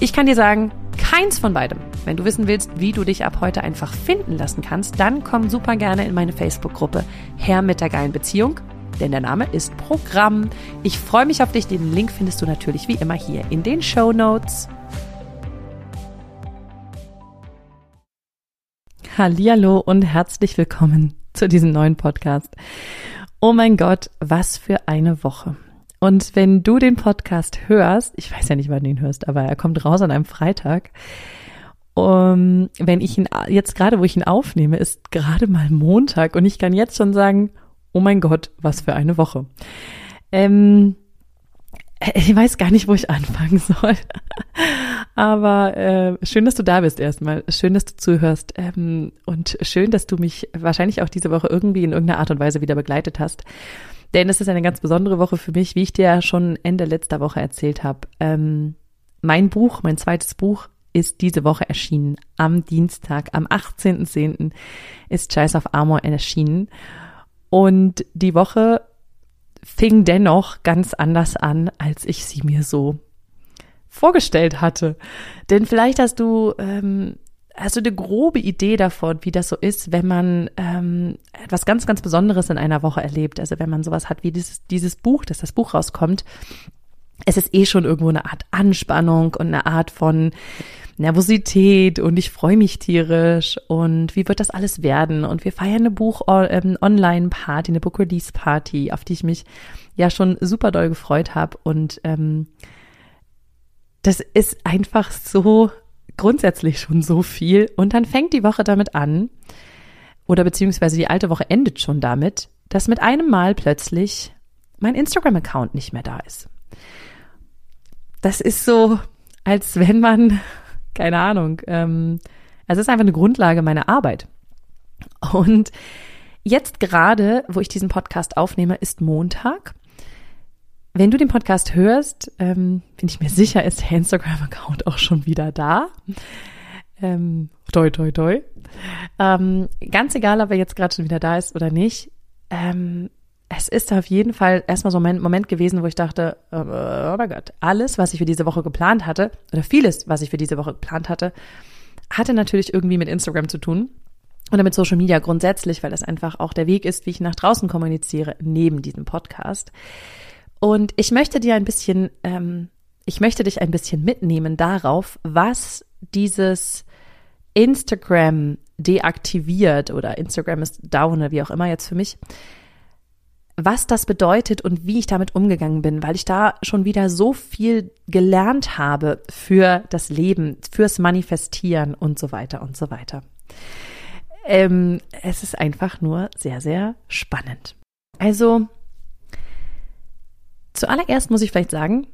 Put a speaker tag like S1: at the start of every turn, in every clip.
S1: Ich kann dir sagen, keins von beidem. Wenn du wissen willst, wie du dich ab heute einfach finden lassen kannst, dann komm super gerne in meine Facebook-Gruppe Herr mit der geilen Beziehung, denn der Name ist Programm. Ich freue mich auf dich. Den Link findest du natürlich wie immer hier in den Show Notes. Hallihallo und herzlich willkommen zu diesem neuen Podcast. Oh mein Gott, was für eine Woche. Und wenn du den Podcast hörst, ich weiß ja nicht, wann du ihn hörst, aber er kommt raus an einem Freitag. Um, wenn ich ihn jetzt gerade, wo ich ihn aufnehme, ist gerade mal Montag und ich kann jetzt schon sagen, oh mein Gott, was für eine Woche. Ähm, ich weiß gar nicht, wo ich anfangen soll. Aber äh, schön, dass du da bist erstmal. Schön, dass du zuhörst. Ähm, und schön, dass du mich wahrscheinlich auch diese Woche irgendwie in irgendeiner Art und Weise wieder begleitet hast. Denn es ist eine ganz besondere Woche für mich, wie ich dir ja schon Ende letzter Woche erzählt habe. Ähm, mein Buch, mein zweites Buch, ist diese Woche erschienen. Am Dienstag, am 18.10. ist Scheiß auf Armor erschienen. Und die Woche fing dennoch ganz anders an, als ich sie mir so vorgestellt hatte. Denn vielleicht hast du ähm, du eine grobe Idee davon, wie das so ist, wenn man ähm, etwas ganz, ganz Besonderes in einer Woche erlebt? Also wenn man sowas hat wie dieses, dieses Buch, dass das Buch rauskommt. Es ist eh schon irgendwo eine Art Anspannung und eine Art von Nervosität und ich freue mich tierisch und wie wird das alles werden? Und wir feiern eine Buch-Online-Party, ähm, eine Book-Release-Party, auf die ich mich ja schon super doll gefreut habe. Und ähm, das ist einfach so grundsätzlich schon so viel. Und dann fängt die Woche damit an, oder beziehungsweise die alte Woche endet schon damit, dass mit einem Mal plötzlich mein Instagram-Account nicht mehr da ist. Das ist so, als wenn man, keine Ahnung, ähm, es ist einfach eine Grundlage meiner Arbeit. Und jetzt gerade, wo ich diesen Podcast aufnehme, ist Montag. Wenn du den Podcast hörst, ähm, bin ich mir sicher, ist der Instagram-Account auch schon wieder da. Ähm, toi, toi, toi. Ähm, ganz egal, ob er jetzt gerade schon wieder da ist oder nicht. Ähm, es ist auf jeden Fall erstmal so ein Moment gewesen, wo ich dachte, oh, oh mein Gott, alles, was ich für diese Woche geplant hatte, oder vieles, was ich für diese Woche geplant hatte, hatte natürlich irgendwie mit Instagram zu tun. Oder mit Social Media grundsätzlich, weil das einfach auch der Weg ist, wie ich nach draußen kommuniziere, neben diesem Podcast. Und ich möchte dir ein bisschen, ähm, ich möchte dich ein bisschen mitnehmen darauf, was dieses Instagram deaktiviert oder Instagram ist down oder wie auch immer jetzt für mich, was das bedeutet und wie ich damit umgegangen bin, weil ich da schon wieder so viel gelernt habe für das Leben, fürs Manifestieren und so weiter und so weiter. Ähm, es ist einfach nur sehr, sehr spannend. Also, Zuallererst muss ich vielleicht sagen,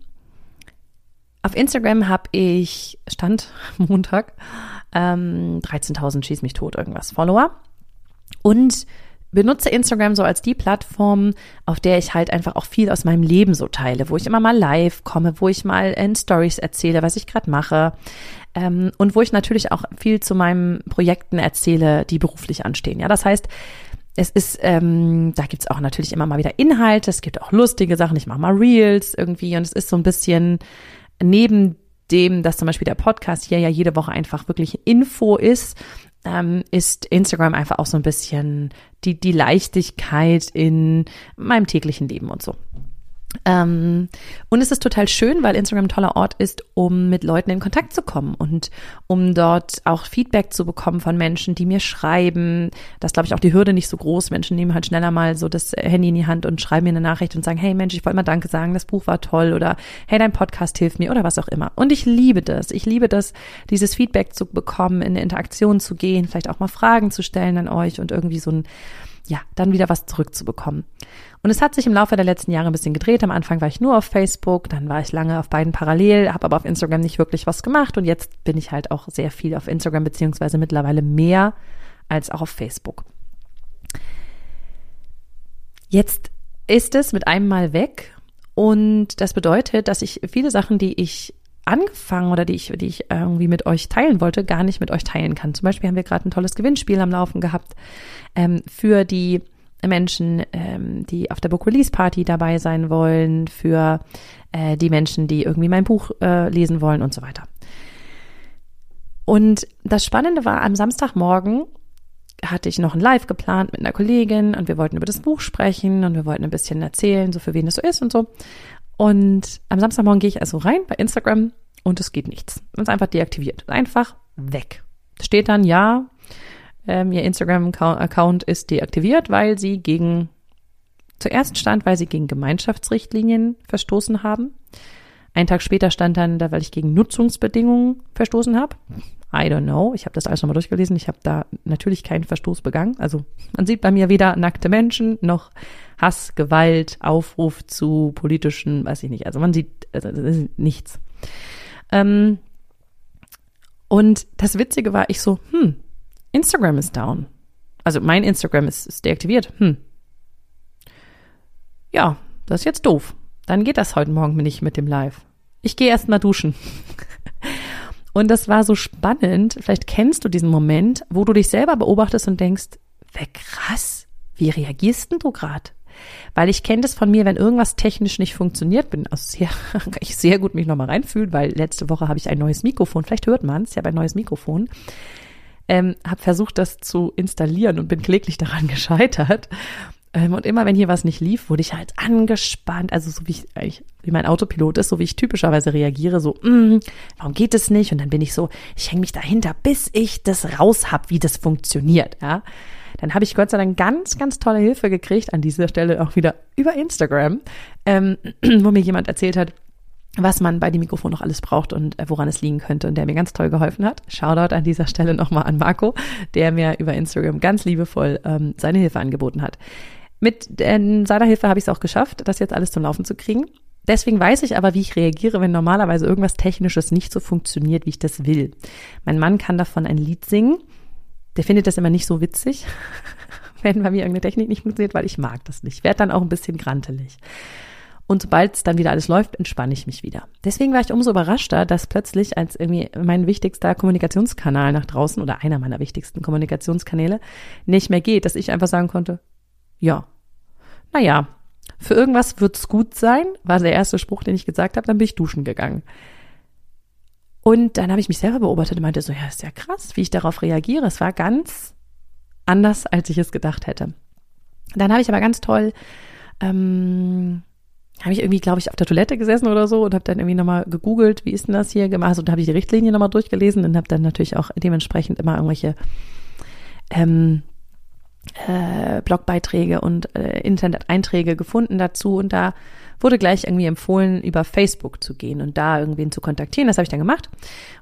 S1: auf Instagram habe ich, Stand Montag, ähm, 13.000 schieß mich tot irgendwas Follower und benutze Instagram so als die Plattform, auf der ich halt einfach auch viel aus meinem Leben so teile, wo ich immer mal live komme, wo ich mal in Stories erzähle, was ich gerade mache ähm, und wo ich natürlich auch viel zu meinen Projekten erzähle, die beruflich anstehen. Ja, das heißt, es ist, ähm, da gibt's auch natürlich immer mal wieder Inhalte, es gibt auch lustige Sachen, ich mache mal Reels irgendwie und es ist so ein bisschen neben dem, dass zum Beispiel der Podcast hier ja jede Woche einfach wirklich Info ist, ähm, ist Instagram einfach auch so ein bisschen die, die Leichtigkeit in meinem täglichen Leben und so. Ähm, und es ist total schön, weil Instagram ein toller Ort ist, um mit Leuten in Kontakt zu kommen und um dort auch Feedback zu bekommen von Menschen, die mir schreiben. Das glaube ich auch die Hürde nicht so groß. Menschen nehmen halt schneller mal so das Handy in die Hand und schreiben mir eine Nachricht und sagen, hey Mensch, ich wollte mal Danke sagen, das Buch war toll oder hey, dein Podcast hilft mir oder was auch immer. Und ich liebe das. Ich liebe das, dieses Feedback zu bekommen, in eine Interaktion zu gehen, vielleicht auch mal Fragen zu stellen an euch und irgendwie so ein ja, dann wieder was zurückzubekommen. Und es hat sich im Laufe der letzten Jahre ein bisschen gedreht. Am Anfang war ich nur auf Facebook, dann war ich lange auf beiden parallel, habe aber auf Instagram nicht wirklich was gemacht und jetzt bin ich halt auch sehr viel auf Instagram beziehungsweise mittlerweile mehr als auch auf Facebook. Jetzt ist es mit einem Mal weg und das bedeutet, dass ich viele Sachen, die ich angefangen oder die ich, die ich irgendwie mit euch teilen wollte, gar nicht mit euch teilen kann. Zum Beispiel haben wir gerade ein tolles Gewinnspiel am Laufen gehabt ähm, für die Menschen, ähm, die auf der Book Release Party dabei sein wollen, für äh, die Menschen, die irgendwie mein Buch äh, lesen wollen und so weiter. Und das Spannende war, am Samstagmorgen hatte ich noch ein Live geplant mit einer Kollegin und wir wollten über das Buch sprechen und wir wollten ein bisschen erzählen, so für wen es so ist und so. Und am Samstagmorgen gehe ich also rein bei Instagram und es geht nichts. Es ist einfach deaktiviert. Einfach weg. Steht dann, ja, ähm, ihr Instagram-Account ist deaktiviert, weil sie gegen, zuerst stand, weil sie gegen Gemeinschaftsrichtlinien verstoßen haben. Ein Tag später stand dann da, weil ich gegen Nutzungsbedingungen verstoßen habe. I don't know. Ich habe das alles nochmal durchgelesen. Ich habe da natürlich keinen Verstoß begangen. Also man sieht bei mir weder nackte Menschen noch Hass, Gewalt, Aufruf zu politischen, weiß ich nicht. Also man sieht also nichts. Ähm, und das Witzige war, ich so, hm, Instagram ist down. Also mein Instagram ist, ist deaktiviert. Hm. Ja, das ist jetzt doof. Dann geht das heute Morgen nicht mit dem Live. Ich gehe erst mal duschen. Und das war so spannend. Vielleicht kennst du diesen Moment, wo du dich selber beobachtest und denkst, wer krass, wie reagierst denn du gerade? Weil ich kenne das von mir, wenn irgendwas technisch nicht funktioniert, bin also sehr, ich sehr gut mich nochmal reinfühlen, weil letzte Woche habe ich ein neues Mikrofon, vielleicht hört man es, ich habe ein neues Mikrofon ähm, habe versucht, das zu installieren und bin kläglich daran gescheitert. Ähm, und immer wenn hier was nicht lief, wurde ich halt angespannt. Also so wie ich eigentlich, wie mein Autopilot ist, so wie ich typischerweise reagiere, so, mm, warum geht es nicht? Und dann bin ich so, ich hänge mich dahinter, bis ich das raus hab, wie das funktioniert. Ja. Dann habe ich Gott sei Dank ganz, ganz tolle Hilfe gekriegt, an dieser Stelle auch wieder über Instagram, ähm, wo mir jemand erzählt hat, was man bei dem Mikrofon noch alles braucht und äh, woran es liegen könnte und der mir ganz toll geholfen hat. Shoutout an dieser Stelle nochmal an Marco, der mir über Instagram ganz liebevoll ähm, seine Hilfe angeboten hat. Mit äh, seiner Hilfe habe ich es auch geschafft, das jetzt alles zum Laufen zu kriegen. Deswegen weiß ich aber, wie ich reagiere, wenn normalerweise irgendwas Technisches nicht so funktioniert, wie ich das will. Mein Mann kann davon ein Lied singen. Der findet das immer nicht so witzig, wenn bei mir irgendeine Technik nicht funktioniert, weil ich mag das nicht. Ich werde dann auch ein bisschen grantelig. Und sobald es dann wieder alles läuft, entspanne ich mich wieder. Deswegen war ich umso überraschter, dass plötzlich als irgendwie mein wichtigster Kommunikationskanal nach draußen oder einer meiner wichtigsten Kommunikationskanäle nicht mehr geht, dass ich einfach sagen konnte, ja, naja, für irgendwas wird's gut sein, war der erste Spruch, den ich gesagt habe, dann bin ich duschen gegangen. Und dann habe ich mich selber beobachtet und meinte so, ja, ist ja krass, wie ich darauf reagiere. Es war ganz anders, als ich es gedacht hätte. Dann habe ich aber ganz toll ähm, habe ich irgendwie, glaube ich, auf der Toilette gesessen oder so und habe dann irgendwie nochmal gegoogelt, wie ist denn das hier gemacht und habe ich die Richtlinie nochmal durchgelesen und habe dann natürlich auch dementsprechend immer irgendwelche ähm, äh, Blogbeiträge und äh, Internet-Einträge gefunden dazu und da wurde gleich irgendwie empfohlen, über Facebook zu gehen und da irgendwen zu kontaktieren. Das habe ich dann gemacht.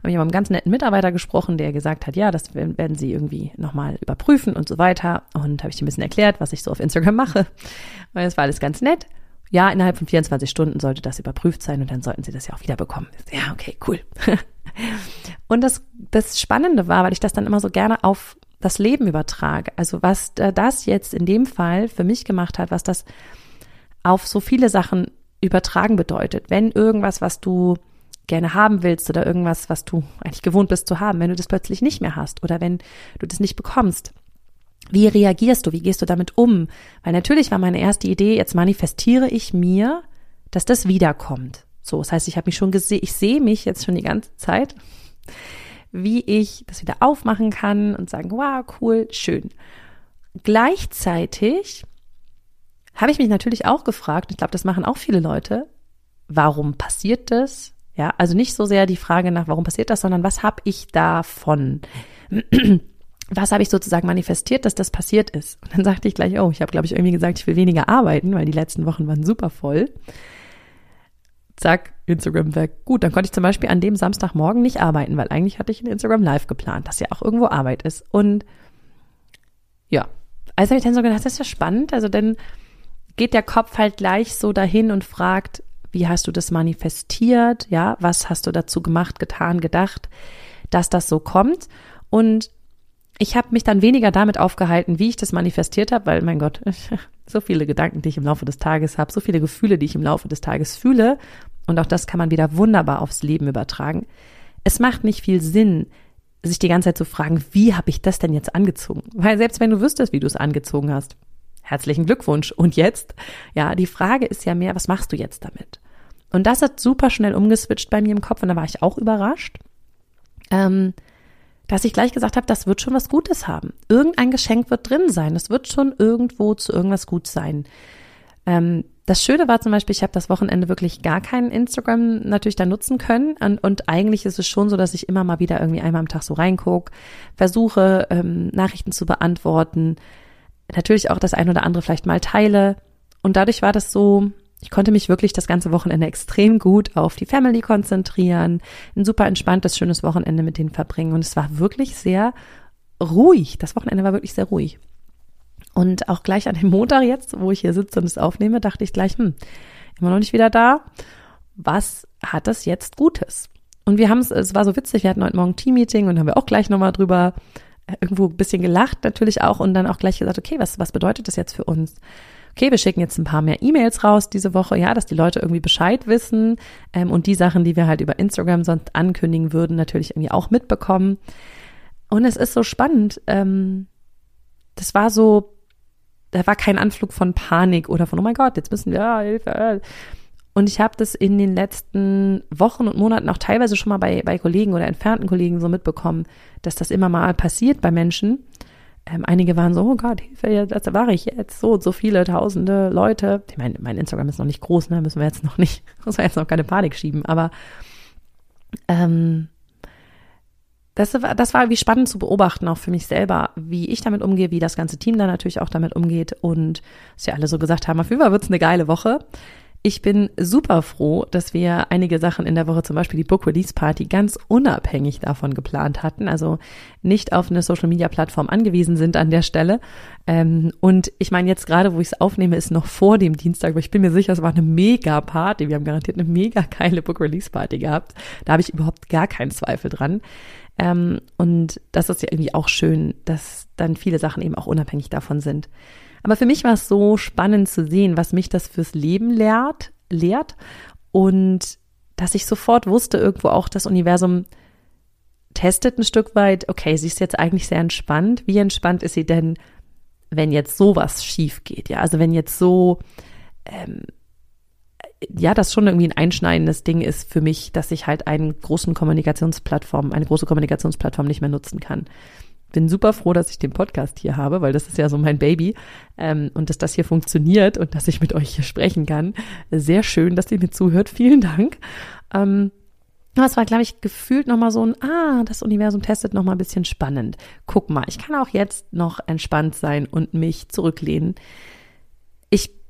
S1: Und ich habe mit einem ganz netten Mitarbeiter gesprochen, der gesagt hat, ja, das werden sie irgendwie nochmal überprüfen und so weiter. Und habe ich ein bisschen erklärt, was ich so auf Instagram mache. Und das war alles ganz nett ja, innerhalb von 24 Stunden sollte das überprüft sein und dann sollten sie das ja auch wieder bekommen. Ja, okay, cool. und das, das Spannende war, weil ich das dann immer so gerne auf das Leben übertrage. Also was das jetzt in dem Fall für mich gemacht hat, was das auf so viele Sachen übertragen bedeutet. Wenn irgendwas, was du gerne haben willst oder irgendwas, was du eigentlich gewohnt bist zu haben, wenn du das plötzlich nicht mehr hast oder wenn du das nicht bekommst, wie reagierst du? Wie gehst du damit um? Weil natürlich war meine erste Idee, jetzt manifestiere ich mir, dass das wiederkommt. So, das heißt, ich habe mich schon gesehen, ich sehe mich jetzt schon die ganze Zeit, wie ich das wieder aufmachen kann und sagen, wow, cool, schön. Gleichzeitig habe ich mich natürlich auch gefragt, ich glaube, das machen auch viele Leute, warum passiert das? Ja, also nicht so sehr die Frage nach, warum passiert das, sondern was habe ich davon? was habe ich sozusagen manifestiert, dass das passiert ist? Und dann sagte ich gleich, oh, ich habe, glaube ich, irgendwie gesagt, ich will weniger arbeiten, weil die letzten Wochen waren super voll. Zack, Instagram weg. Gut, dann konnte ich zum Beispiel an dem Samstagmorgen nicht arbeiten, weil eigentlich hatte ich ein Instagram Live geplant, das ja auch irgendwo Arbeit ist. Und ja, also habe ich dann so gedacht, das ist ja spannend. Also dann geht der Kopf halt gleich so dahin und fragt, wie hast du das manifestiert? Ja, was hast du dazu gemacht, getan, gedacht, dass das so kommt? Und ich habe mich dann weniger damit aufgehalten, wie ich das manifestiert habe, weil mein Gott, so viele Gedanken, die ich im Laufe des Tages habe, so viele Gefühle, die ich im Laufe des Tages fühle, und auch das kann man wieder wunderbar aufs Leben übertragen. Es macht nicht viel Sinn, sich die ganze Zeit zu fragen, wie habe ich das denn jetzt angezogen? Weil selbst wenn du wüsstest, wie du es angezogen hast, herzlichen Glückwunsch. Und jetzt? Ja, die Frage ist ja mehr, was machst du jetzt damit? Und das hat super schnell umgeswitcht bei mir im Kopf und da war ich auch überrascht, ähm, dass ich gleich gesagt habe, das wird schon was Gutes haben. Irgendein Geschenk wird drin sein. Es wird schon irgendwo zu irgendwas gut sein. Ähm, das Schöne war zum Beispiel, ich habe das Wochenende wirklich gar keinen Instagram natürlich da nutzen können. Und, und, eigentlich ist es schon so, dass ich immer mal wieder irgendwie einmal am Tag so reingucke, versuche, ähm, Nachrichten zu beantworten, natürlich auch das ein oder andere vielleicht mal teile. Und dadurch war das so, ich konnte mich wirklich das ganze Wochenende extrem gut auf die Family konzentrieren, ein super entspanntes, schönes Wochenende mit denen verbringen. Und es war wirklich sehr ruhig. Das Wochenende war wirklich sehr ruhig. Und auch gleich an dem Montag jetzt, wo ich hier sitze und es aufnehme, dachte ich gleich, hm, immer noch nicht wieder da. Was hat das jetzt Gutes? Und wir haben es, es war so witzig, wir hatten heute Morgen Team-Meeting und haben wir auch gleich nochmal drüber irgendwo ein bisschen gelacht natürlich auch und dann auch gleich gesagt, okay, was, was bedeutet das jetzt für uns? Okay, wir schicken jetzt ein paar mehr E-Mails raus diese Woche, ja, dass die Leute irgendwie Bescheid wissen ähm, und die Sachen, die wir halt über Instagram sonst ankündigen würden, natürlich irgendwie auch mitbekommen. Und es ist so spannend. Ähm, das war so, da war kein Anflug von Panik oder von, oh mein Gott, jetzt müssen wir, ja, Hilfe. Und ich habe das in den letzten Wochen und Monaten auch teilweise schon mal bei, bei Kollegen oder entfernten Kollegen so mitbekommen, dass das immer mal passiert bei Menschen. Ähm, einige waren so, oh Gott, Hilfe, das war ich jetzt so so viele tausende Leute. Ich meine, mein Instagram ist noch nicht groß, ne? Müssen wir jetzt noch nicht, müssen wir jetzt noch keine Panik schieben. Aber ähm, das war, das war wie spannend zu beobachten, auch für mich selber, wie ich damit umgehe, wie das ganze Team da natürlich auch damit umgeht und dass ja alle so gesagt haben, auf jeden Fall wird's eine geile Woche. Ich bin super froh, dass wir einige Sachen in der Woche, zum Beispiel die Book Release Party, ganz unabhängig davon geplant hatten, also nicht auf eine Social Media Plattform angewiesen sind an der Stelle. Ähm, und ich meine, jetzt gerade, wo ich es aufnehme, ist noch vor dem Dienstag, aber ich bin mir sicher, es war eine mega Party. Wir haben garantiert eine mega geile Book Release Party gehabt. Da habe ich überhaupt gar keinen Zweifel dran. Ähm, und das ist ja irgendwie auch schön, dass dann viele Sachen eben auch unabhängig davon sind. Aber für mich war es so spannend zu sehen, was mich das fürs Leben lehrt, lehrt und dass ich sofort wusste, irgendwo auch das Universum testet ein Stück weit, okay, sie ist jetzt eigentlich sehr entspannt. Wie entspannt ist sie denn, wenn jetzt sowas schief geht? Ja, also wenn jetzt so, ähm, ja, das schon irgendwie ein einschneidendes Ding ist für mich, dass ich halt einen großen Kommunikationsplattform, eine große Kommunikationsplattform nicht mehr nutzen kann bin super froh, dass ich den Podcast hier habe, weil das ist ja so mein Baby ähm, und dass das hier funktioniert und dass ich mit euch hier sprechen kann. Sehr schön, dass ihr mir zuhört. Vielen Dank. Ähm, es war, glaube ich, gefühlt nochmal so ein, ah, das Universum testet nochmal ein bisschen spannend. Guck mal, ich kann auch jetzt noch entspannt sein und mich zurücklehnen.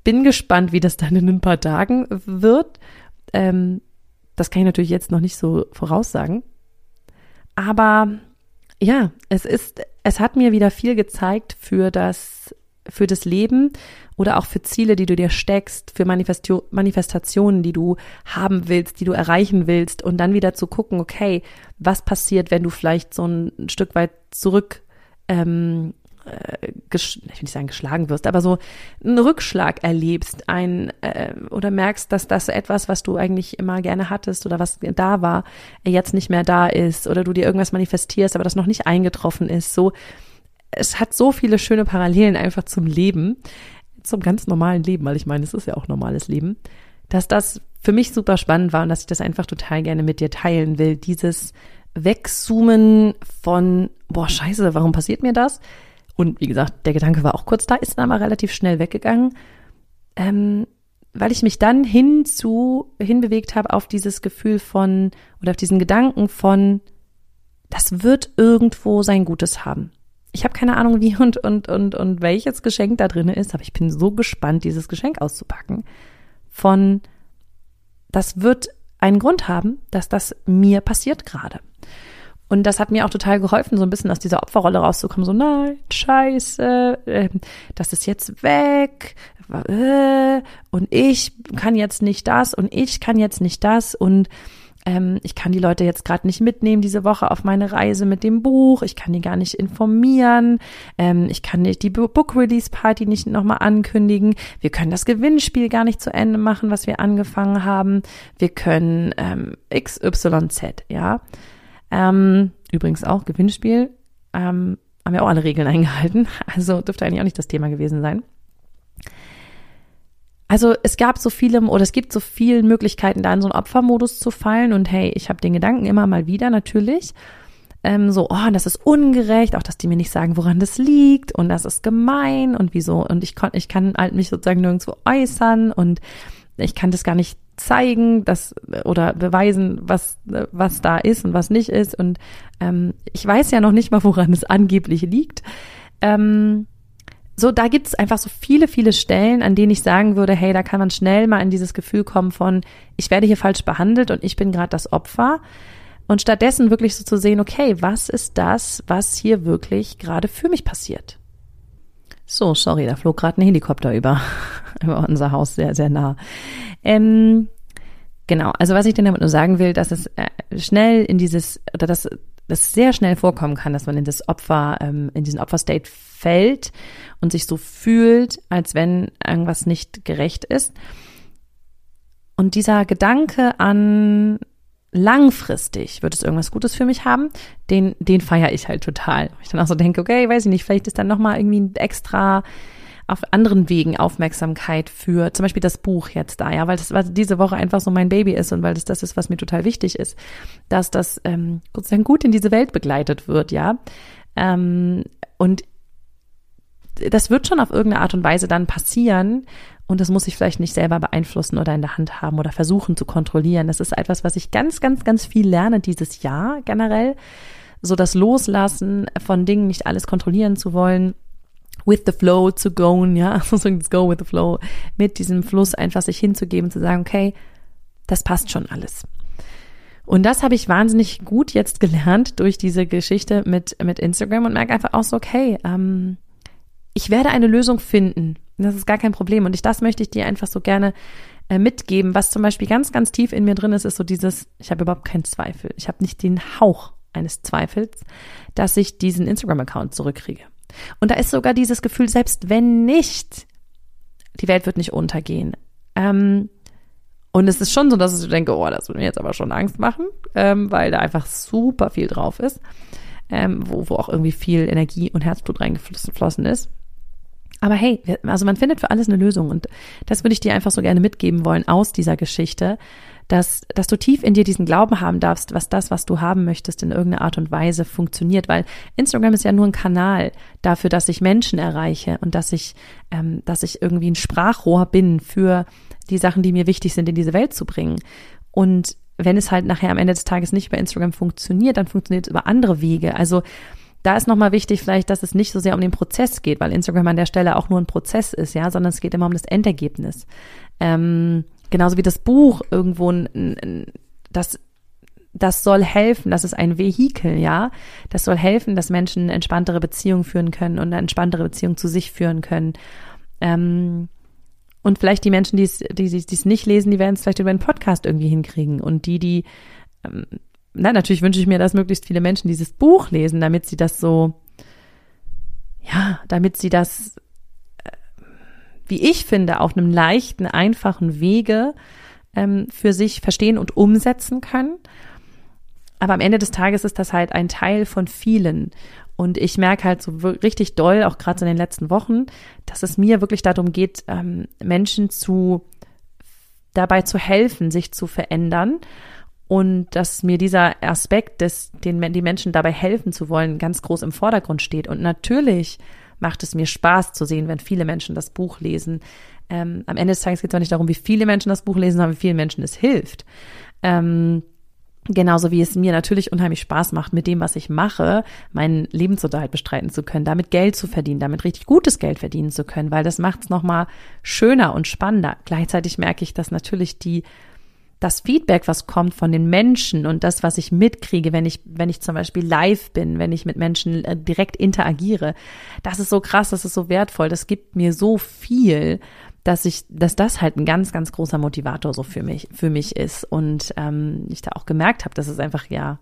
S1: Bin gespannt, wie das dann in ein paar Tagen wird. Ähm, das kann ich natürlich jetzt noch nicht so voraussagen. Aber ja, es ist, es hat mir wieder viel gezeigt für das, für das Leben oder auch für Ziele, die du dir steckst, für Manifestationen, die du haben willst, die du erreichen willst und dann wieder zu gucken, okay, was passiert, wenn du vielleicht so ein Stück weit zurück ähm, äh, ich will nicht sagen geschlagen wirst, aber so einen Rückschlag erlebst, ein äh, oder merkst, dass das etwas, was du eigentlich immer gerne hattest oder was da war, jetzt nicht mehr da ist oder du dir irgendwas manifestierst, aber das noch nicht eingetroffen ist. So, es hat so viele schöne Parallelen einfach zum Leben, zum ganz normalen Leben, weil ich meine, es ist ja auch normales Leben, dass das für mich super spannend war und dass ich das einfach total gerne mit dir teilen will. Dieses Wegzoomen von, boah, scheiße, warum passiert mir das? Und wie gesagt, der Gedanke war auch kurz da, ist dann aber relativ schnell weggegangen. ähm, weil ich mich dann hinzu, hinbewegt habe auf dieses Gefühl von, oder auf diesen Gedanken von, das wird irgendwo sein Gutes haben. Ich habe keine Ahnung, wie und, und, und, und welches Geschenk da drin ist, aber ich bin so gespannt, dieses Geschenk auszupacken. Von, das wird einen Grund haben, dass das mir passiert gerade. Und das hat mir auch total geholfen, so ein bisschen aus dieser Opferrolle rauszukommen. So, nein, scheiße, äh, das ist jetzt weg. Äh, und ich kann jetzt nicht das und ich kann jetzt nicht das. Und ähm, ich kann die Leute jetzt gerade nicht mitnehmen diese Woche auf meine Reise mit dem Buch. Ich kann die gar nicht informieren. Ähm, ich kann nicht die Book Release Party nicht nochmal ankündigen. Wir können das Gewinnspiel gar nicht zu Ende machen, was wir angefangen haben. Wir können ähm, XYZ, ja. Ähm, übrigens auch Gewinnspiel. Ähm, haben wir auch alle Regeln eingehalten. Also dürfte eigentlich auch nicht das Thema gewesen sein. Also es gab so viele oder es gibt so viele Möglichkeiten, da in so einen Opfermodus zu fallen. Und hey, ich habe den Gedanken immer mal wieder natürlich. Ähm, so, oh, das ist ungerecht, auch dass die mir nicht sagen, woran das liegt und das ist gemein und wieso. Und ich, kon, ich kann halt mich sozusagen nirgendwo äußern und ich kann das gar nicht zeigen, das oder beweisen, was was da ist und was nicht ist. Und ähm, ich weiß ja noch nicht mal, woran es angeblich liegt. Ähm, so, da gibt es einfach so viele, viele Stellen, an denen ich sagen würde, hey, da kann man schnell mal in dieses Gefühl kommen von, ich werde hier falsch behandelt und ich bin gerade das Opfer. Und stattdessen wirklich so zu sehen, okay, was ist das, was hier wirklich gerade für mich passiert? So, sorry, da flog gerade ein Helikopter über, über unser Haus sehr, sehr nah. Ähm, genau, also was ich denn damit nur sagen will, dass es äh, schnell in dieses, oder dass es sehr schnell vorkommen kann, dass man in das Opfer, ähm, in diesen Opferstate fällt und sich so fühlt, als wenn irgendwas nicht gerecht ist. Und dieser Gedanke an langfristig wird es irgendwas Gutes für mich haben, den, den feiere ich halt total. Ich dann auch so denke, okay, weiß ich nicht, vielleicht ist dann nochmal irgendwie extra auf anderen Wegen Aufmerksamkeit für zum Beispiel das Buch jetzt da, ja, weil das was diese Woche einfach so mein Baby ist und weil das das ist, was mir total wichtig ist, dass das ähm, gut in diese Welt begleitet wird, ja. Ähm, und das wird schon auf irgendeine Art und Weise dann passieren. Und das muss ich vielleicht nicht selber beeinflussen oder in der Hand haben oder versuchen zu kontrollieren. Das ist etwas, was ich ganz, ganz, ganz viel lerne dieses Jahr generell. So das Loslassen von Dingen, nicht alles kontrollieren zu wollen with the flow zu go, ja, so go with the flow, mit diesem Fluss einfach sich hinzugeben, zu sagen, okay, das passt schon alles. Und das habe ich wahnsinnig gut jetzt gelernt durch diese Geschichte mit, mit Instagram und merke einfach auch so, okay, ähm, ich werde eine Lösung finden. Das ist gar kein Problem. Und ich, das möchte ich dir einfach so gerne äh, mitgeben. Was zum Beispiel ganz, ganz tief in mir drin ist, ist so dieses, ich habe überhaupt keinen Zweifel. Ich habe nicht den Hauch eines Zweifels, dass ich diesen Instagram-Account zurückkriege. Und da ist sogar dieses Gefühl, selbst wenn nicht, die Welt wird nicht untergehen. Ähm, und es ist schon so, dass ich denke, oh, das würde mir jetzt aber schon Angst machen, ähm, weil da einfach super viel drauf ist, ähm, wo, wo auch irgendwie viel Energie und Herzblut reingeflossen ist. Aber hey, also man findet für alles eine Lösung und das würde ich dir einfach so gerne mitgeben wollen aus dieser Geschichte, dass, dass du tief in dir diesen Glauben haben darfst, was das, was du haben möchtest, in irgendeiner Art und Weise funktioniert, weil Instagram ist ja nur ein Kanal dafür, dass ich Menschen erreiche und dass ich, ähm, dass ich irgendwie ein Sprachrohr bin für die Sachen, die mir wichtig sind, in diese Welt zu bringen. Und wenn es halt nachher am Ende des Tages nicht über Instagram funktioniert, dann funktioniert es über andere Wege. Also da ist nochmal wichtig vielleicht, dass es nicht so sehr um den Prozess geht, weil Instagram an der Stelle auch nur ein Prozess ist, ja, sondern es geht immer um das Endergebnis. Ähm, genauso wie das Buch irgendwo ein, ein, das das soll helfen, das ist ein Vehikel, ja. Das soll helfen, dass Menschen entspanntere Beziehung führen können und eine entspanntere Beziehung zu sich führen können. Ähm, und vielleicht die Menschen, die es, die es nicht lesen, die werden es vielleicht über einen Podcast irgendwie hinkriegen. Und die, die, ähm, na, natürlich wünsche ich mir, dass möglichst viele Menschen dieses Buch lesen, damit sie das so, ja, damit sie das wie ich finde, auf einem leichten, einfachen Wege ähm, für sich verstehen und umsetzen können. Aber am Ende des Tages ist das halt ein Teil von vielen. Und ich merke halt so richtig doll, auch gerade so in den letzten Wochen, dass es mir wirklich darum geht, ähm, Menschen zu dabei zu helfen, sich zu verändern. Und dass mir dieser Aspekt, des, den die Menschen dabei helfen zu wollen, ganz groß im Vordergrund steht. Und natürlich macht es mir Spaß zu sehen, wenn viele Menschen das Buch lesen. ähm, am Ende des Tages geht es auch nicht darum, wie viele Menschen das Buch lesen, sondern wie vielen Menschen es hilft. Ähm, Genauso wie es mir natürlich unheimlich Spaß macht, mit dem, was ich mache, meinen Lebensunterhalt bestreiten zu können, damit Geld zu verdienen, damit richtig gutes Geld verdienen zu können, weil das macht es nochmal schöner und spannender. Gleichzeitig merke ich, dass natürlich die das Feedback, was kommt von den Menschen und das, was ich mitkriege, wenn ich, wenn ich zum Beispiel live bin, wenn ich mit Menschen äh, direkt interagiere, das ist so krass, das ist so wertvoll, das gibt mir so viel, dass ich, dass das halt ein ganz, ganz großer Motivator so für mich, für mich ist und ähm, ich da auch gemerkt habe, dass es einfach ja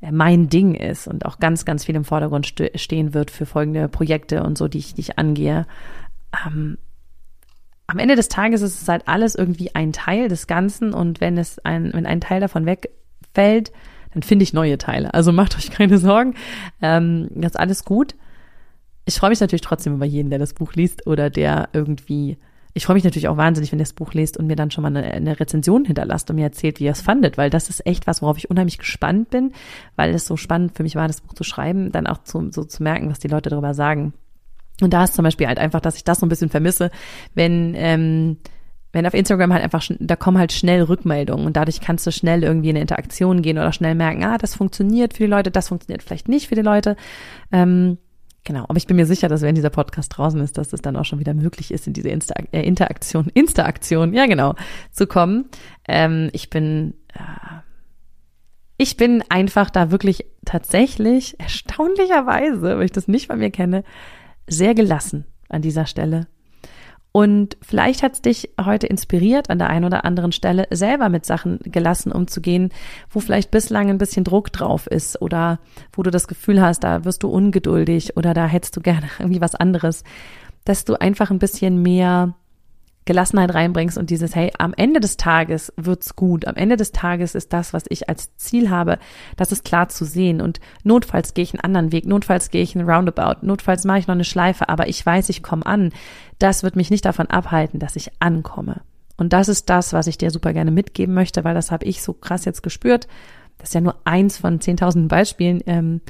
S1: äh, mein Ding ist und auch ganz, ganz viel im Vordergrund ste stehen wird für folgende Projekte und so, die ich, die ich angehe. Ähm, am Ende des Tages ist es halt alles irgendwie ein Teil des Ganzen und wenn es ein, wenn ein Teil davon wegfällt, dann finde ich neue Teile. Also macht euch keine Sorgen. Ähm, das ist alles gut. Ich freue mich natürlich trotzdem über jeden, der das Buch liest oder der irgendwie. Ich freue mich natürlich auch wahnsinnig, wenn ihr das Buch lest und mir dann schon mal eine, eine Rezension hinterlasst und mir erzählt, wie ihr es fandet, weil das ist echt was, worauf ich unheimlich gespannt bin, weil es so spannend für mich war, das Buch zu schreiben, dann auch zu, so zu merken, was die Leute darüber sagen. Und da ist zum Beispiel halt einfach, dass ich das so ein bisschen vermisse, wenn, ähm, wenn auf Instagram halt einfach, da kommen halt schnell Rückmeldungen und dadurch kannst du schnell irgendwie in eine Interaktion gehen oder schnell merken, ah, das funktioniert für die Leute, das funktioniert vielleicht nicht für die Leute. Ähm, genau, aber ich bin mir sicher, dass wenn dieser Podcast draußen ist, dass es dann auch schon wieder möglich ist, in diese Insta äh, Interaktion, Insta-Aktion, ja genau, zu kommen. Ähm, ich bin, äh, ich bin einfach da wirklich tatsächlich erstaunlicherweise, weil ich das nicht von mir kenne, sehr gelassen an dieser Stelle. Und vielleicht hat es dich heute inspiriert, an der einen oder anderen Stelle selber mit Sachen gelassen umzugehen, wo vielleicht bislang ein bisschen Druck drauf ist oder wo du das Gefühl hast, da wirst du ungeduldig oder da hättest du gerne irgendwie was anderes, dass du einfach ein bisschen mehr Gelassenheit reinbringst und dieses, hey, am Ende des Tages wird's gut. Am Ende des Tages ist das, was ich als Ziel habe, das ist klar zu sehen. Und notfalls gehe ich einen anderen Weg, notfalls gehe ich einen Roundabout, notfalls mache ich noch eine Schleife, aber ich weiß, ich komme an. Das wird mich nicht davon abhalten, dass ich ankomme. Und das ist das, was ich dir super gerne mitgeben möchte, weil das habe ich so krass jetzt gespürt. Das ist ja nur eins von zehntausenden Beispielen, ähm,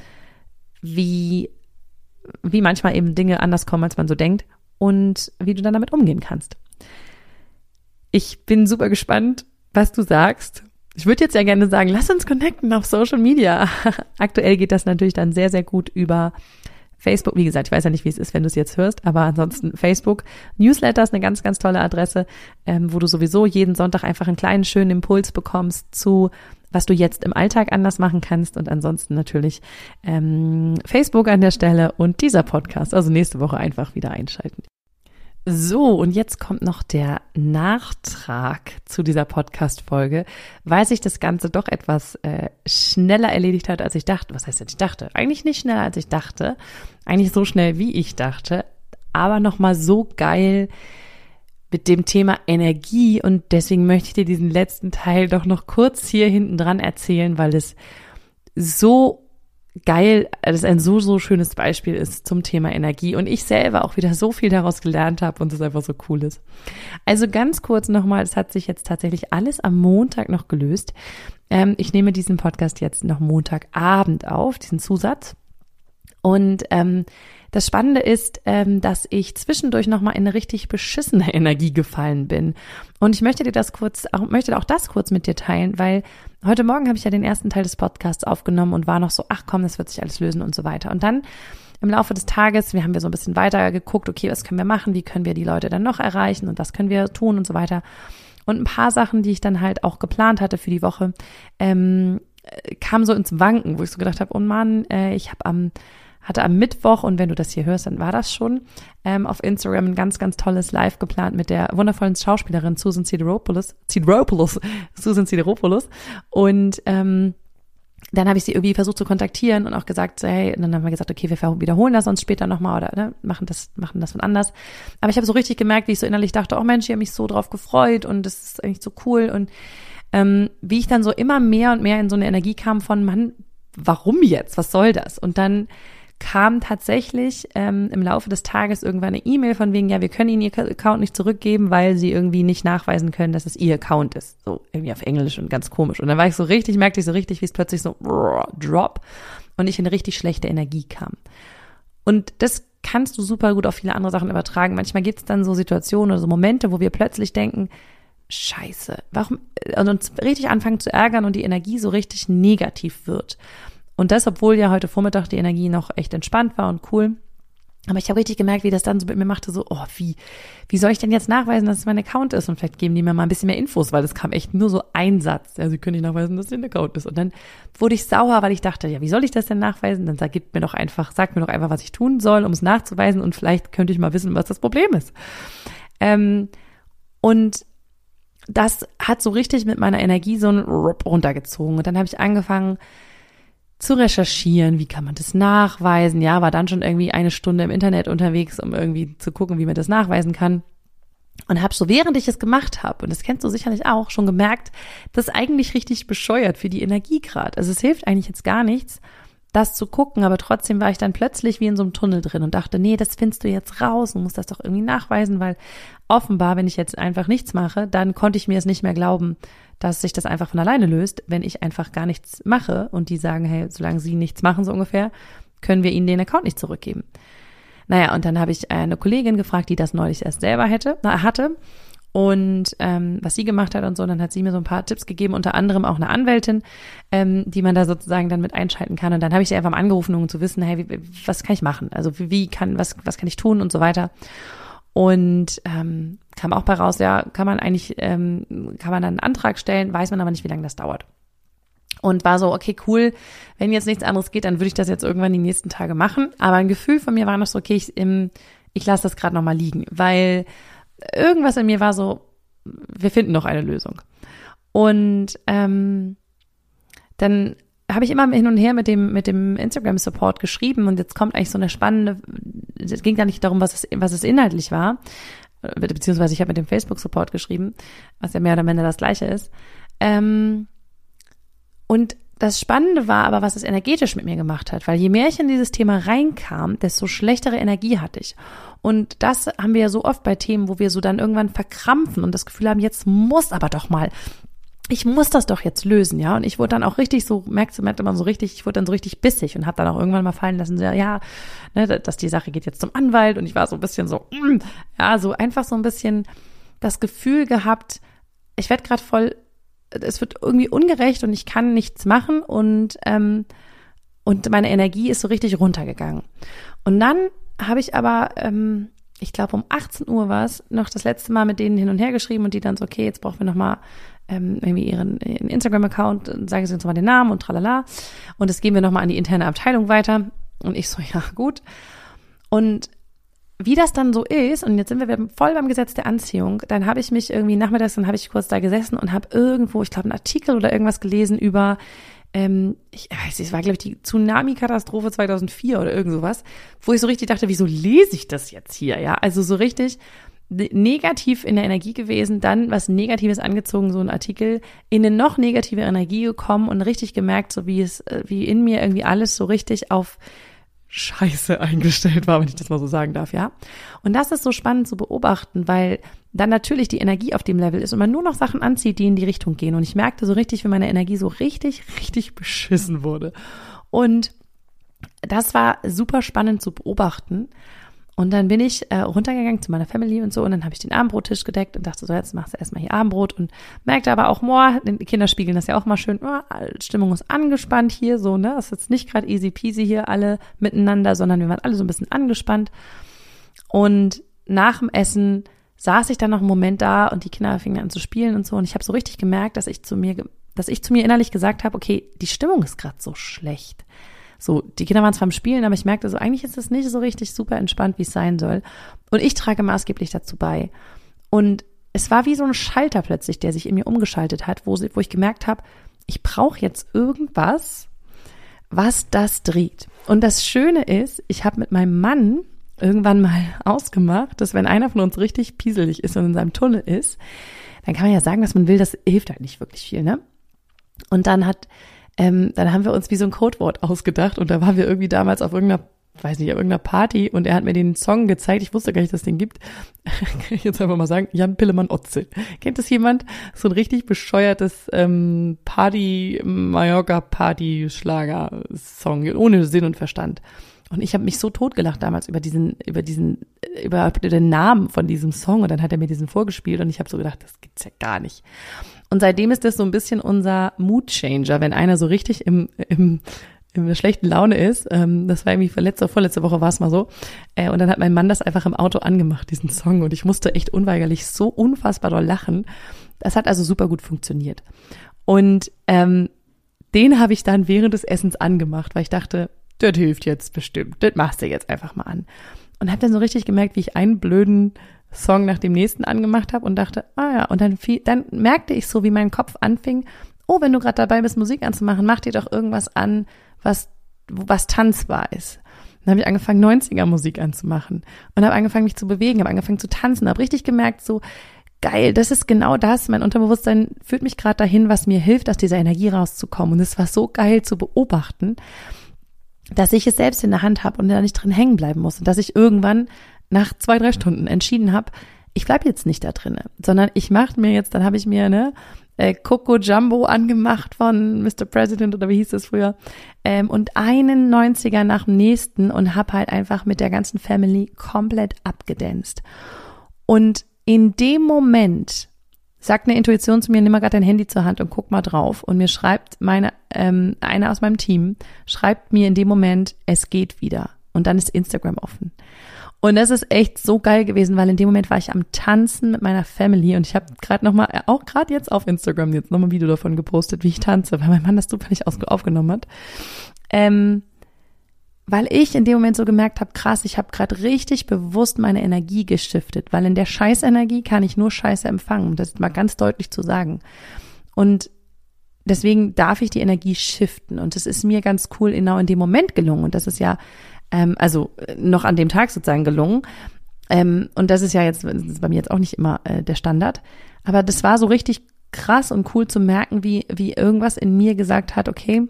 S1: wie, wie manchmal eben Dinge anders kommen, als man so denkt und wie du dann damit umgehen kannst. Ich bin super gespannt, was du sagst. Ich würde jetzt ja gerne sagen, lass uns connecten auf Social Media. Aktuell geht das natürlich dann sehr, sehr gut über Facebook. Wie gesagt, ich weiß ja nicht, wie es ist, wenn du es jetzt hörst, aber ansonsten Facebook. Newsletter ist eine ganz, ganz tolle Adresse, ähm, wo du sowieso jeden Sonntag einfach einen kleinen, schönen Impuls bekommst zu was du jetzt im Alltag anders machen kannst und ansonsten natürlich ähm, Facebook an der Stelle und dieser Podcast. Also nächste Woche einfach wieder einschalten. So, und jetzt kommt noch der Nachtrag zu dieser Podcast-Folge, weil sich das Ganze doch etwas äh, schneller erledigt hat, als ich dachte. Was heißt denn, ich dachte? Eigentlich nicht schneller, als ich dachte. Eigentlich so schnell, wie ich dachte. Aber nochmal so geil mit dem Thema Energie. Und deswegen möchte ich dir diesen letzten Teil doch noch kurz hier hinten dran erzählen, weil es so geil, das ein so, so schönes Beispiel ist zum Thema Energie und ich selber auch wieder so viel daraus gelernt habe und es einfach so cool ist. Also ganz kurz nochmal, es hat sich jetzt tatsächlich alles am Montag noch gelöst. Ähm, ich nehme diesen Podcast jetzt noch Montagabend auf, diesen Zusatz. Und ähm, das Spannende ist, ähm, dass ich zwischendurch nochmal in eine richtig beschissene Energie gefallen bin. Und ich möchte dir das kurz, auch, möchte auch das kurz mit dir teilen, weil heute Morgen habe ich ja den ersten Teil des Podcasts aufgenommen und war noch so, ach komm, das wird sich alles lösen und so weiter. Und dann im Laufe des Tages, wir haben ja so ein bisschen weiter geguckt, okay, was können wir machen, wie können wir die Leute dann noch erreichen und was können wir tun und so weiter. Und ein paar Sachen, die ich dann halt auch geplant hatte für die Woche, ähm, kam so ins Wanken, wo ich so gedacht habe, oh Mann, äh, ich habe am hatte am Mittwoch, und wenn du das hier hörst, dann war das schon, ähm, auf Instagram ein ganz, ganz tolles Live geplant mit der wundervollen Schauspielerin Susan Sideropoulos, Sideropoulos, Susan Sideropoulos. Und ähm, dann habe ich sie irgendwie versucht zu kontaktieren und auch gesagt, hey, und dann haben wir gesagt, okay, wir wiederholen das uns später nochmal oder ne, machen das, machen das von anders. Aber ich habe so richtig gemerkt, wie ich so innerlich dachte, oh Mensch, ich habe mich so drauf gefreut und das ist eigentlich so cool. Und ähm, wie ich dann so immer mehr und mehr in so eine Energie kam von, Mann, warum jetzt? Was soll das? Und dann kam tatsächlich ähm, im Laufe des Tages irgendwann eine E-Mail von wegen, ja, wir können Ihnen Ihr Account nicht zurückgeben, weil Sie irgendwie nicht nachweisen können, dass es Ihr Account ist. So irgendwie auf Englisch und ganz komisch. Und dann war ich so richtig, merkte ich so richtig, wie es plötzlich so drop und ich in richtig schlechte Energie kam. Und das kannst du super gut auf viele andere Sachen übertragen. Manchmal gibt es dann so Situationen oder so Momente, wo wir plötzlich denken, Scheiße, warum und uns richtig anfangen zu ärgern und die Energie so richtig negativ wird. Und das, obwohl ja heute Vormittag die Energie noch echt entspannt war und cool. Aber ich habe richtig gemerkt, wie das dann so mit mir machte, so, oh, wie, wie soll ich denn jetzt nachweisen, dass es mein Account ist? Und vielleicht geben die mir mal ein bisschen mehr Infos, weil es kam echt nur so ein Satz. Ja, sie können nicht nachweisen, dass es ein Account ist. Und dann wurde ich sauer, weil ich dachte, ja, wie soll ich das denn nachweisen? Dann sag, gib mir doch einfach, sag mir doch einfach, was ich tun soll, um es nachzuweisen und vielleicht könnte ich mal wissen, was das Problem ist. Ähm, und das hat so richtig mit meiner Energie so ein Rup runtergezogen. Und dann habe ich angefangen, zu recherchieren, wie kann man das nachweisen. Ja, war dann schon irgendwie eine Stunde im Internet unterwegs, um irgendwie zu gucken, wie man das nachweisen kann. Und habe so, während ich es gemacht habe, und das kennst du sicherlich auch, schon gemerkt, das ist eigentlich richtig bescheuert für die Energie gerade. Also es hilft eigentlich jetzt gar nichts, das zu gucken, aber trotzdem war ich dann plötzlich wie in so einem Tunnel drin und dachte, nee, das findest du jetzt raus und musst das doch irgendwie nachweisen, weil offenbar, wenn ich jetzt einfach nichts mache, dann konnte ich mir es nicht mehr glauben, dass sich das einfach von alleine löst, wenn ich einfach gar nichts mache und die sagen, hey, solange sie nichts machen, so ungefähr, können wir ihnen den Account nicht zurückgeben. Naja, und dann habe ich eine Kollegin gefragt, die das neulich erst selber hätte, hatte und ähm, was sie gemacht hat und so. Dann hat sie mir so ein paar Tipps gegeben, unter anderem auch eine Anwältin, ähm, die man da sozusagen dann mit einschalten kann. Und dann habe ich sie einfach mal angerufen, um zu wissen, hey, wie, was kann ich machen? Also wie, wie kann, was, was kann ich tun und so weiter. Und ähm, kam auch bei raus, ja, kann man eigentlich, ähm, kann man dann einen Antrag stellen, weiß man aber nicht, wie lange das dauert. Und war so, okay, cool, wenn jetzt nichts anderes geht, dann würde ich das jetzt irgendwann die nächsten Tage machen. Aber ein Gefühl von mir war noch so, okay, ich, im, ich lasse das gerade nochmal liegen, weil irgendwas in mir war so, wir finden noch eine Lösung. Und ähm, dann habe ich immer hin und her mit dem, mit dem Instagram-Support geschrieben und jetzt kommt eigentlich so eine spannende, es ging gar nicht darum, was es, was es inhaltlich war, beziehungsweise ich habe mit dem Facebook-Support geschrieben, was ja mehr oder minder das gleiche ist. Ähm, und das Spannende war aber, was es energetisch mit mir gemacht hat, weil je mehr ich in dieses Thema reinkam, desto schlechtere Energie hatte ich. Und das haben wir ja so oft bei Themen, wo wir so dann irgendwann verkrampfen und das Gefühl haben, jetzt muss aber doch mal, ich muss das doch jetzt lösen, ja. Und ich wurde dann auch richtig so, merkst du, merkte man so richtig, ich wurde dann so richtig bissig und habe dann auch irgendwann mal fallen lassen, so, ja, ne, dass die Sache geht jetzt zum Anwalt und ich war so ein bisschen so, mm, ja, so einfach so ein bisschen das Gefühl gehabt, ich werde gerade voll, es wird irgendwie ungerecht und ich kann nichts machen und ähm, und meine Energie ist so richtig runtergegangen. Und dann habe ich aber ähm, ich glaube um 18 Uhr war es, noch das letzte Mal mit denen hin und her geschrieben und die dann so, okay, jetzt brauchen wir nochmal ähm, irgendwie ihren, ihren Instagram-Account, sagen sie uns mal den Namen und tralala. Und das geben wir nochmal an die interne Abteilung weiter. Und ich so, ja, gut. Und wie das dann so ist, und jetzt sind wir voll beim Gesetz der Anziehung, dann habe ich mich irgendwie nachmittags, dann habe ich kurz da gesessen und habe irgendwo, ich glaube, einen Artikel oder irgendwas gelesen über ähm, ich weiß nicht, es war, glaube ich, die Tsunami-Katastrophe 2004 oder irgend sowas, wo ich so richtig dachte, wieso lese ich das jetzt hier? Ja, also so richtig negativ in der Energie gewesen, dann was Negatives angezogen, so ein Artikel, in eine noch negative Energie gekommen und richtig gemerkt, so wie es, äh, wie in mir irgendwie alles so richtig auf Scheiße eingestellt war, wenn ich das mal so sagen darf, ja. Und das ist so spannend zu beobachten, weil dann natürlich die Energie auf dem Level ist und man nur noch Sachen anzieht, die in die Richtung gehen. Und ich merkte so richtig, wie meine Energie so richtig, richtig beschissen wurde. Und das war super spannend zu beobachten. Und dann bin ich äh, runtergegangen zu meiner Family und so und dann habe ich den Abendbrottisch gedeckt und dachte so, jetzt machst du erstmal hier Abendbrot und merkte aber auch, boah, die Kinder spiegeln das ja auch mal schön, oh, Stimmung ist angespannt hier so, ne? Das ist jetzt nicht gerade easy peasy hier alle miteinander, sondern wir waren alle so ein bisschen angespannt. Und nach dem Essen saß ich dann noch einen Moment da und die Kinder fingen an zu spielen und so und ich habe so richtig gemerkt, dass ich zu mir, dass ich zu mir innerlich gesagt habe, okay, die Stimmung ist gerade so schlecht. So, die Kinder waren zwar am Spielen, aber ich merkte so, eigentlich ist es nicht so richtig super entspannt, wie es sein soll. Und ich trage maßgeblich dazu bei. Und es war wie so ein Schalter plötzlich, der sich in mir umgeschaltet hat, wo, wo ich gemerkt habe, ich brauche jetzt irgendwas, was das dreht. Und das Schöne ist, ich habe mit meinem Mann irgendwann mal ausgemacht, dass wenn einer von uns richtig pieselig ist und in seinem Tunnel ist, dann kann man ja sagen, was man will, das hilft halt nicht wirklich viel, ne? Und dann hat ähm, dann haben wir uns wie so ein Codewort ausgedacht und da waren wir irgendwie damals auf irgendeiner weiß nicht, auf irgendeiner Party und er hat mir den Song gezeigt. Ich wusste gar nicht, dass es den gibt. Kann ich jetzt einfach mal sagen, Jan Pillemann Otze. Kennt das jemand? So ein richtig bescheuertes ähm, Party, Mallorca Party Schlager Song, ohne Sinn und Verstand. Und ich habe mich so totgelacht damals über diesen, über diesen, über den Namen von diesem Song. Und dann hat er mir diesen vorgespielt und ich habe so gedacht, das gibt's ja gar nicht. Und seitdem ist das so ein bisschen unser Mood-Changer, wenn einer so richtig im, im in einer schlechten Laune ist. Ähm, das war irgendwie letzte, vorletzte Woche war es mal so. Äh, und dann hat mein Mann das einfach im Auto angemacht, diesen Song. Und ich musste echt unweigerlich so unfassbar doll lachen. Das hat also super gut funktioniert. Und ähm, den habe ich dann während des Essens angemacht, weil ich dachte, das hilft jetzt bestimmt. Das machst du jetzt einfach mal an. Und habe dann so richtig gemerkt, wie ich einen blöden Song nach dem nächsten angemacht habe und dachte, ah ja, und dann, fiel, dann merkte ich so, wie mein Kopf anfing, oh, wenn du gerade dabei bist, Musik anzumachen, mach dir doch irgendwas an, was, was tanzbar ist. Dann habe ich angefangen, 90er Musik anzumachen und habe angefangen, mich zu bewegen, habe angefangen zu tanzen, habe richtig gemerkt, so geil, das ist genau das. Mein Unterbewusstsein führt mich gerade dahin, was mir hilft, aus dieser Energie rauszukommen. Und es war so geil zu beobachten, dass ich es selbst in der Hand habe und da nicht drin hängen bleiben muss. Und dass ich irgendwann nach zwei, drei Stunden entschieden habe, ich bleibe jetzt nicht da drinne, sondern ich mache mir jetzt, dann habe ich mir ne äh, Coco Jumbo angemacht von Mr. President oder wie hieß das früher ähm, und einen 90er nach dem nächsten und habe halt einfach mit der ganzen Family komplett abgedanzt. Und in dem Moment sagt eine Intuition zu mir, nimm mal gerade dein Handy zur Hand und guck mal drauf. Und mir schreibt meine, ähm, eine aus meinem Team, schreibt mir in dem Moment, es geht wieder. Und dann ist Instagram offen. Und das ist echt so geil gewesen, weil in dem Moment war ich am Tanzen mit meiner Family und ich habe gerade noch mal, auch gerade jetzt auf Instagram jetzt noch mal ein Video davon gepostet, wie ich tanze, weil mein Mann das zufällig aufgenommen hat. Ähm, weil ich in dem Moment so gemerkt habe, krass, ich habe gerade richtig bewusst meine Energie gestiftet, weil in der Scheißenergie kann ich nur Scheiße empfangen, das ist mal ganz deutlich zu sagen. Und deswegen darf ich die Energie shiften und es ist mir ganz cool genau in dem Moment gelungen und das ist ja ähm, also noch an dem Tag sozusagen gelungen. Ähm, und das ist ja jetzt ist bei mir jetzt auch nicht immer äh, der Standard, aber das war so richtig krass und cool zu merken, wie wie irgendwas in mir gesagt hat, okay,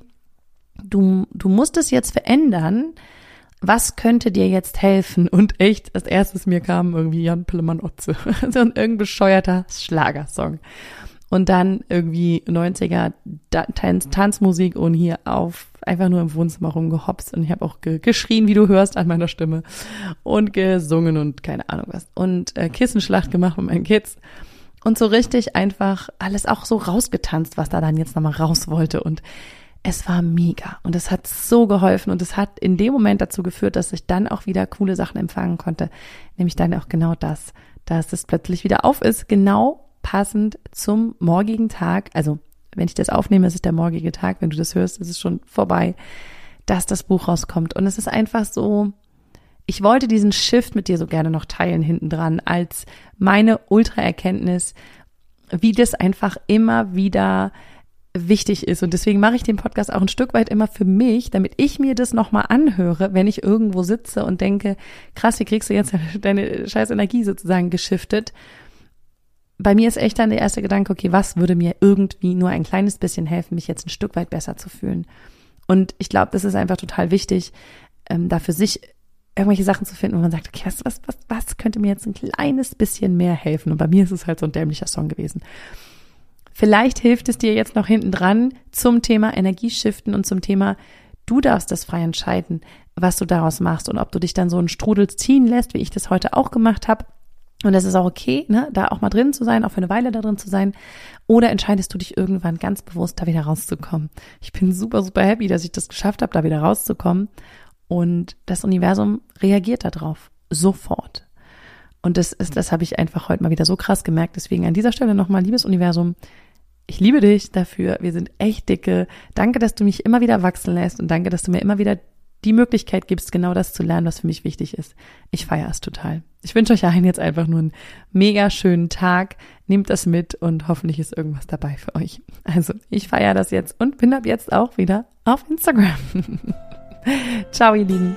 S1: du, du musst es jetzt verändern. Was könnte dir jetzt helfen? Und echt, als erstes mir kam irgendwie Jan Pillemann Otze. so ein irgendein bescheuerter Schlagersong. Und dann irgendwie 90er Tanz, Tanzmusik und hier auf einfach nur im Wohnzimmer rumgehopst und ich habe auch ge geschrien, wie du hörst, an meiner Stimme und gesungen und keine Ahnung was und äh, Kissenschlacht gemacht mit meinen Kids und so richtig einfach alles auch so rausgetanzt, was da dann jetzt nochmal raus wollte und es war mega und es hat so geholfen und es hat in dem Moment dazu geführt, dass ich dann auch wieder coole Sachen empfangen konnte, nämlich dann auch genau das, dass es plötzlich wieder auf ist, genau passend zum morgigen Tag, also wenn ich das aufnehme, ist es der morgige Tag, wenn du das hörst, ist es schon vorbei, dass das Buch rauskommt. Und es ist einfach so, ich wollte diesen Shift mit dir so gerne noch teilen hinten dran als meine Ultra-Erkenntnis, wie das einfach immer wieder wichtig ist. Und deswegen mache ich den Podcast auch ein Stück weit immer für mich, damit ich mir das nochmal anhöre, wenn ich irgendwo sitze und denke, krass, wie kriegst du jetzt deine scheiß Energie sozusagen geschiftet? Bei mir ist echt dann der erste Gedanke, okay, was würde mir irgendwie nur ein kleines bisschen helfen, mich jetzt ein Stück weit besser zu fühlen? Und ich glaube, das ist einfach total wichtig, ähm, da für sich irgendwelche Sachen zu finden, wo man sagt, okay, was, was, was, was könnte mir jetzt ein kleines bisschen mehr helfen? Und bei mir ist es halt so ein dämlicher Song gewesen. Vielleicht hilft es dir jetzt noch hinten dran zum Thema Energieschiften und zum Thema, du darfst das frei entscheiden, was du daraus machst und ob du dich dann so einen Strudel ziehen lässt, wie ich das heute auch gemacht habe. Und es ist auch okay, ne, da auch mal drin zu sein, auch für eine Weile da drin zu sein. Oder entscheidest du dich irgendwann ganz bewusst, da wieder rauszukommen. Ich bin super, super happy, dass ich das geschafft habe, da wieder rauszukommen. Und das Universum reagiert darauf sofort. Und das ist, das habe ich einfach heute mal wieder so krass gemerkt. Deswegen an dieser Stelle nochmal, liebes Universum, ich liebe dich dafür. Wir sind echt dicke. Danke, dass du mich immer wieder wachsen lässt und danke, dass du mir immer wieder die Möglichkeit gibst, genau das zu lernen, was für mich wichtig ist. Ich feiere es total. Ich wünsche euch allen jetzt einfach nur einen mega schönen Tag. Nehmt das mit und hoffentlich ist irgendwas dabei für euch. Also, ich feiere das jetzt und bin ab jetzt auch wieder auf Instagram. Ciao, ihr Lieben.